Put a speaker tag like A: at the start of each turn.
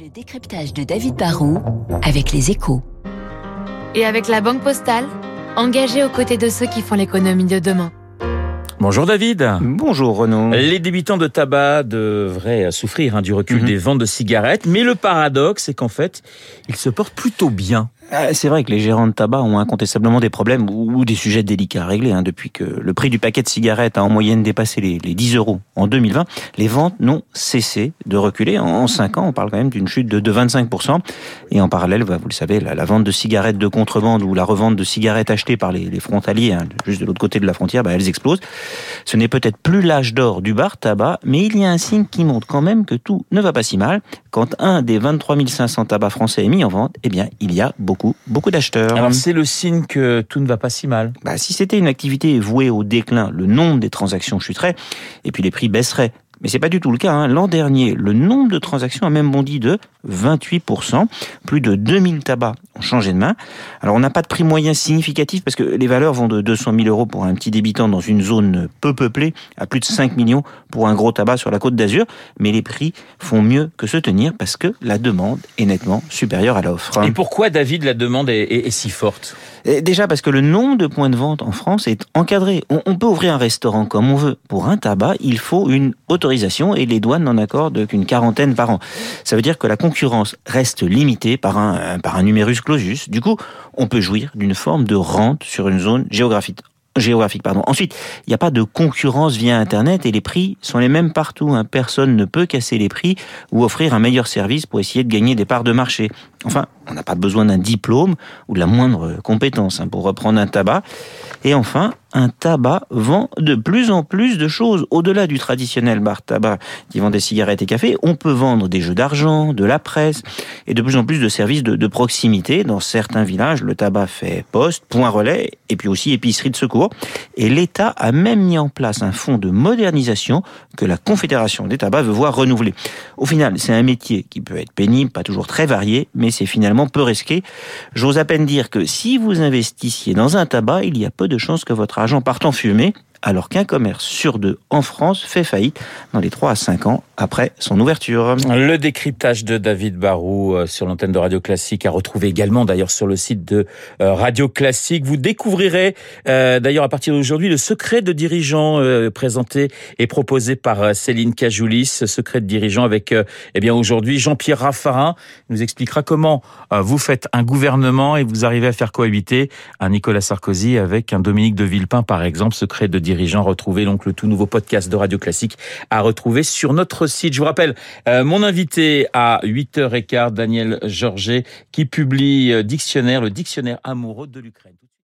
A: Le décryptage de David Barrault avec les échos.
B: Et avec la Banque Postale, engagée aux côtés de ceux qui font l'économie de demain.
C: Bonjour David.
D: Bonjour Renaud.
C: Les débitants de tabac devraient souffrir hein, du recul
D: Mhm.
C: des ventes de cigarettes, mais le paradoxe, c'est qu'en fait, ils se portent plutôt bien.
D: Ah, C'est vrai que les gérants de tabac ont incontestablement des problèmes ou des sujets délicats à régler. hein. Depuis que le prix du paquet de cigarettes a en moyenne dépassé les, les 10 euros en 2020, les ventes n'ont cessé de reculer. En, en 5 ans, on parle quand même d'une chute de, de 25%. Et en parallèle, bah, vous le savez, la, la vente de cigarettes de contrebande ou la revente de cigarettes achetées par les, les frontaliers, hein, juste de l'autre côté de la frontière, bah, elles explosent. Ce n'est peut-être plus l'âge d'or du bar tabac, mais il y a un signe qui montre quand même que tout ne va pas si mal. Quand un des 23 500 tabacs français est mis en vente, eh bien, il y a beaucoup, beaucoup d'acheteurs.
C: Alors c'est le signe que tout ne va pas si mal.
D: Bah, si c'était une activité vouée au déclin, le nombre des transactions chuterait et puis les prix baisseraient. Mais c'est pas du tout le cas. hein. L'an dernier, le nombre de transactions a même bondi de 28%. Plus de 2000 tabacs ont changé de main. Alors on n'a pas de prix moyen significatif parce que les valeurs vont de 200 000 euros pour un petit débitant dans une zone peu peuplée à plus de 5 millions pour un gros tabac sur la côte d'Azur. Mais les prix font mieux que se tenir parce que la demande est nettement supérieure à l'offre.
C: Et pourquoi David la demande est, est- est si forte?
D: Et Déjà parce que le nombre de points de vente en France est encadré. On, on peut ouvrir un restaurant comme on veut. Pour un tabac, il faut une autorisation et les douanes n'en accordent qu'une quarantaine par an. Ça veut dire que la concurrence reste limitée par un, par un numerus clausus. Du coup, on peut jouir d'une forme de rente sur une zone géographique. Géographique, pardon. Ensuite, il n'y a pas de concurrence via Internet et les prix sont les mêmes partout. hein. Personne ne peut casser les prix ou offrir un meilleur service pour essayer de gagner des parts de marché. Enfin, on n'a pas besoin d'un diplôme ou de la moindre compétence hein, pour reprendre un tabac. Et enfin, un tabac vend de plus en plus de choses. Au-delà du traditionnel bar tabac qui vend des cigarettes et cafés, on peut vendre des jeux d'argent, de la presse et de plus en plus de services de, proximité. Dans certains villages, le tabac fait poste, point relais et puis aussi épicerie de secours. Et l'État a même mis en place un fonds de modernisation que la Confédération des tabacs veut voir renouveler. Au final, c'est un métier qui peut être pénible, pas toujours très varié, mais c'est finalement peu risqué. J'ose à peine dire que si vous investissiez dans un tabac, il y a peu de chances que votre parte en fumée, alors qu'un commerce sur deux en France fait faillite dans les 3 à 5 ans après son ouverture.
C: Le décryptage de David Barou euh, sur l'antenne de Radio Classique à retrouver également d'ailleurs sur le site de euh, Radio Classique. Vous découvrirez euh, d'ailleurs à partir d'aujourd'hui le secret de dirigeant présenté et proposé par Céline Cajoulis, secret de dirigeant avec eh bien aujourd'hui Jean-Pierre Raffarin nous expliquera comment vous faites un gouvernement et vous arrivez à faire cohabiter un Nicolas Sarkozy avec un Dominique de Villepin par exemple, secret de dirigeant. Retrouvez donc le tout nouveau podcast de Radio Classique à retrouver sur notre site. Je vous rappelle, euh, mon invité à 8h15, Daniel Georget, qui publie euh, Dictionnaire, le dictionnaire amoureux de l'Ukraine.